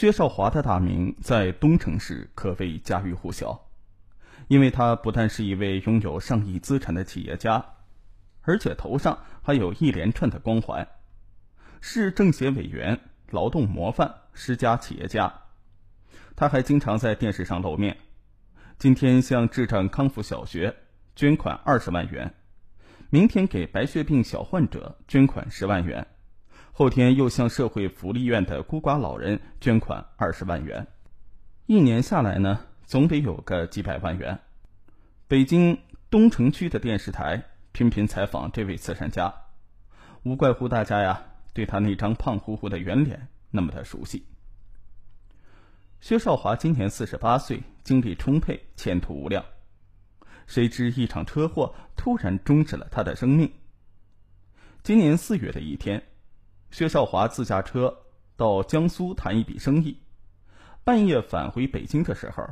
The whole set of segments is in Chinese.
薛少华的大名在东城市可谓家喻户晓，因为他不但是一位拥有上亿资产的企业家，而且头上还有一连串的光环：市政协委员、劳动模范、十佳企业家。他还经常在电视上露面。今天向智障康复小学捐款二十万元，明天给白血病小患者捐款十万元。后天又向社会福利院的孤寡老人捐款二十万元，一年下来呢，总得有个几百万元。北京东城区的电视台频频采访这位慈善家，无怪乎大家呀对他那张胖乎乎的圆脸那么的熟悉。薛少华今年四十八岁，精力充沛，前途无量。谁知一场车祸突然终止了他的生命。今年四月的一天。薛少华自驾车到江苏谈一笔生意，半夜返回北京的时候，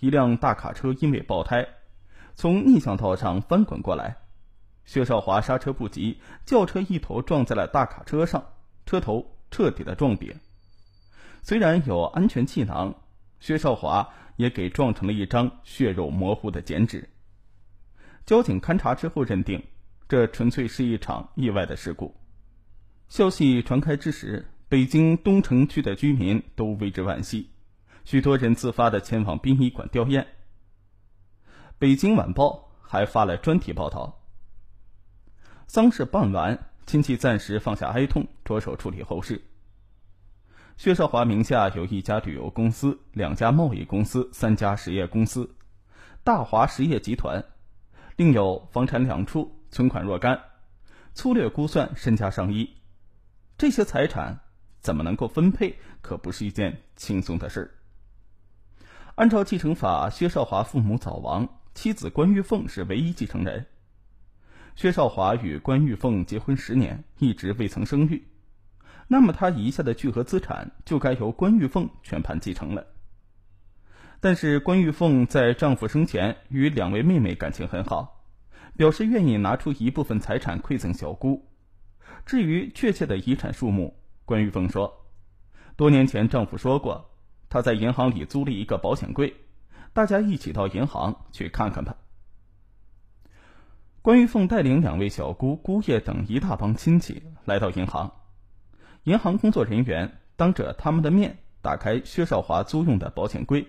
一辆大卡车因为爆胎，从逆向道上翻滚过来，薛少华刹车不及，轿车一头撞在了大卡车上，车头彻底的撞瘪。虽然有安全气囊，薛少华也给撞成了一张血肉模糊的剪纸。交警勘查之后认定，这纯粹是一场意外的事故。消息传开之时，北京东城区的居民都为之惋惜，许多人自发的前往殡仪馆吊唁。北京晚报还发了专题报道。丧事办完，亲戚暂时放下哀痛，着手处理后事。薛少华名下有一家旅游公司、两家贸易公司、三家实业公司，大华实业集团，另有房产两处，存款若干，粗略估算身家上亿。这些财产怎么能够分配，可不是一件轻松的事儿。按照继承法，薛少华父母早亡，妻子关玉凤是唯一继承人。薛少华与关玉凤结婚十年，一直未曾生育，那么他遗下的巨额资产就该由关玉凤全盘继承了。但是关玉凤在丈夫生前与两位妹妹感情很好，表示愿意拿出一部分财产馈赠小姑。至于确切的遗产数目，关玉凤说，多年前丈夫说过，他在银行里租了一个保险柜，大家一起到银行去看看吧。关玉凤带领两位小姑、姑爷等一大帮亲戚来到银行，银行工作人员当着他们的面打开薛少华租用的保险柜，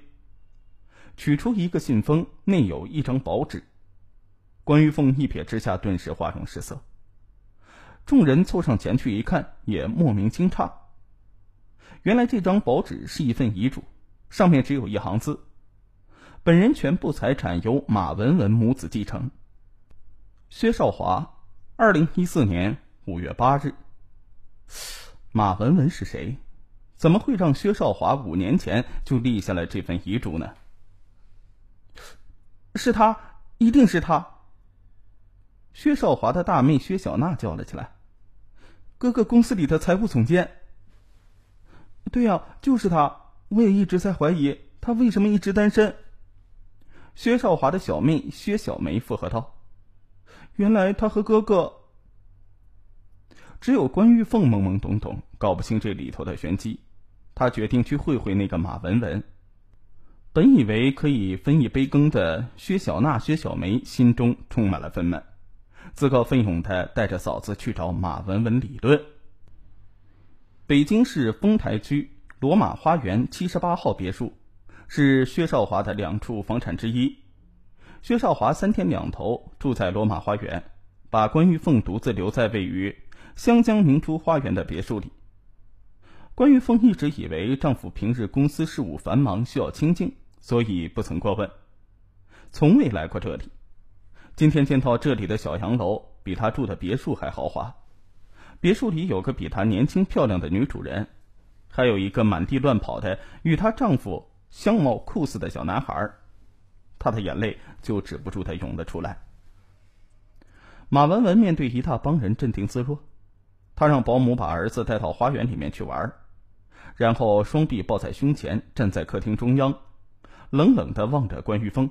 取出一个信封，内有一张薄纸。关玉凤一瞥之下，顿时花容失色。众人凑上前去一看，也莫名惊诧。原来这张薄纸是一份遗嘱，上面只有一行字：“本人全部财产由马文文母子继承。”薛少华，二零一四年五月八日。马文文是谁？怎么会让薛少华五年前就立下了这份遗嘱呢？是他，一定是他！薛少华的大妹薛小娜叫了起来。哥哥，公司里的财务总监。对呀，就是他。我也一直在怀疑他为什么一直单身。薛少华的小妹薛小梅附和道：“原来他和哥哥……只有关玉凤懵懵懂懂，搞不清这里头的玄机。他决定去会会那个马文文。本以为可以分一杯羹的薛小娜、薛小梅，心中充满了愤懑。”自告奋勇的带着嫂子去找马文文理论。北京市丰台区罗马花园七十八号别墅，是薛少华的两处房产之一。薛少华三天两头住在罗马花园，把关玉凤独自留在位于湘江明珠花园的别墅里。关玉凤一直以为丈夫平日公司事务繁忙，需要清静，所以不曾过问，从未来过这里。今天见到这里的小洋楼比她住的别墅还豪华，别墅里有个比她年轻漂亮的女主人，还有一个满地乱跑的与她丈夫相貌酷似的小男孩，她的眼泪就止不住的涌了出来。马文文面对一大帮人镇定自若，他让保姆把儿子带到花园里面去玩，然后双臂抱在胸前站在客厅中央，冷冷的望着关玉凤。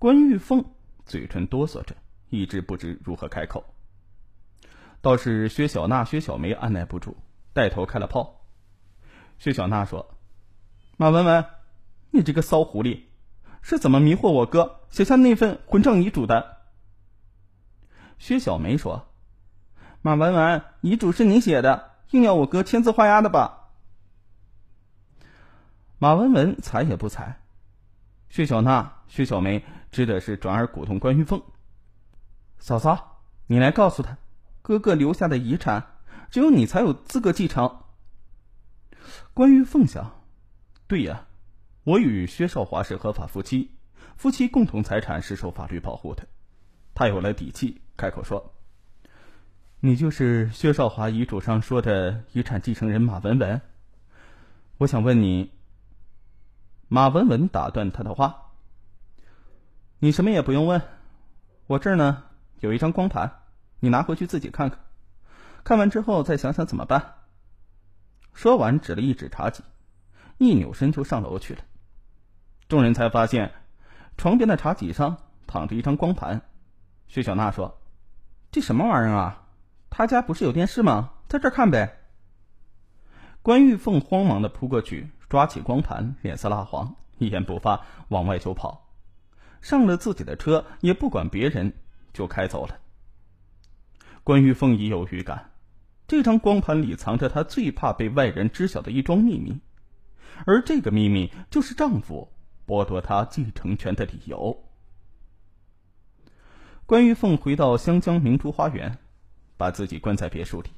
关玉凤。嘴唇哆嗦着，一直不知如何开口。倒是薛小娜、薛小梅按耐不住，带头开了炮。薛小娜说：“马文文，你这个骚狐狸，是怎么迷惑我哥写下那份混账遗嘱的？”薛小梅说：“马文文，遗嘱是你写的，硬要我哥签字画押的吧？”马文文睬也不睬。薛小娜、薛小梅只得是转而鼓动关玉凤：“嫂嫂，你来告诉他，哥哥留下的遗产，只有你才有资格继承。”关玉凤想：“对呀，我与薛少华是合法夫妻，夫妻共同财产是受法律保护的。”他有了底气，开口说：“你就是薛少华遗嘱上说的遗产继承人马文文。我想问你。”马文文打断他的话：“你什么也不用问，我这儿呢有一张光盘，你拿回去自己看看，看完之后再想想怎么办。”说完，指了一指茶几，一扭身就上楼去了。众人才发现，床边的茶几上躺着一张光盘。薛小娜说：“这什么玩意儿啊？他家不是有电视吗？在这看呗。”关玉凤慌忙的扑过去。抓起光盘，脸色蜡黄，一言不发，往外就跑，上了自己的车，也不管别人，就开走了。关玉凤已有预感，这张光盘里藏着她最怕被外人知晓的一桩秘密，而这个秘密就是丈夫剥夺她继承权的理由。关玉凤回到湘江明珠花园，把自己关在别墅里，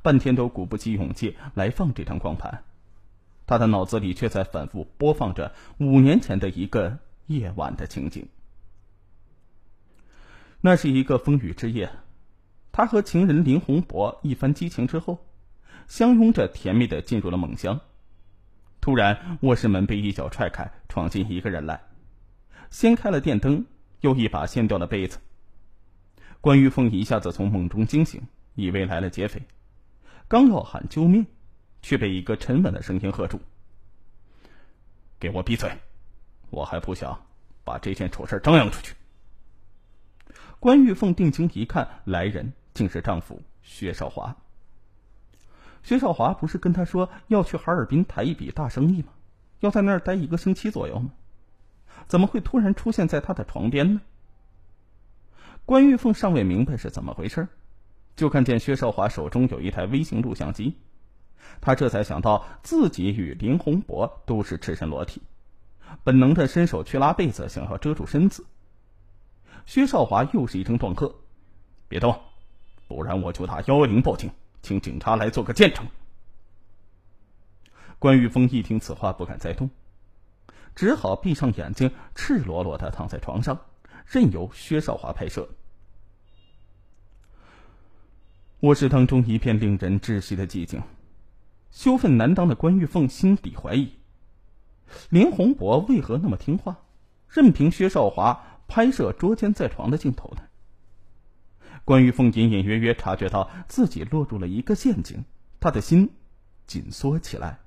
半天都鼓不起勇气来放这张光盘。他的脑子里却在反复播放着五年前的一个夜晚的情景。那是一个风雨之夜，他和情人林洪博一番激情之后，相拥着甜蜜的进入了梦乡。突然，卧室门被一脚踹开，闯进一个人来，掀开了电灯，又一把掀掉了被子。关玉凤一下子从梦中惊醒，以为来了劫匪，刚要喊救命。却被一个沉稳的声音喝住：“给我闭嘴！我还不想把这件丑事张扬出去。”关玉凤定睛一看，来人竟是丈夫薛少华。薛少华不是跟他说要去哈尔滨谈一笔大生意吗？要在那儿待一个星期左右吗？怎么会突然出现在他的床边呢？关玉凤尚未明白是怎么回事，就看见薛少华手中有一台微型录像机。他这才想到自己与林洪博都是赤身裸体，本能的伸手去拉被子，想要遮住身子。薛少华又是一声断喝：“别动，不然我就打幺幺零报警，请警察来做个见证。”关玉峰一听此话，不敢再动，只好闭上眼睛，赤裸裸的躺在床上，任由薛少华拍摄。卧室当中一片令人窒息的寂静。羞愤难当的关玉凤心底怀疑：林洪博为何那么听话，任凭薛少华拍摄捉奸在床的镜头呢？关玉凤隐隐约约察觉到自己落入了一个陷阱，她的心紧缩起来。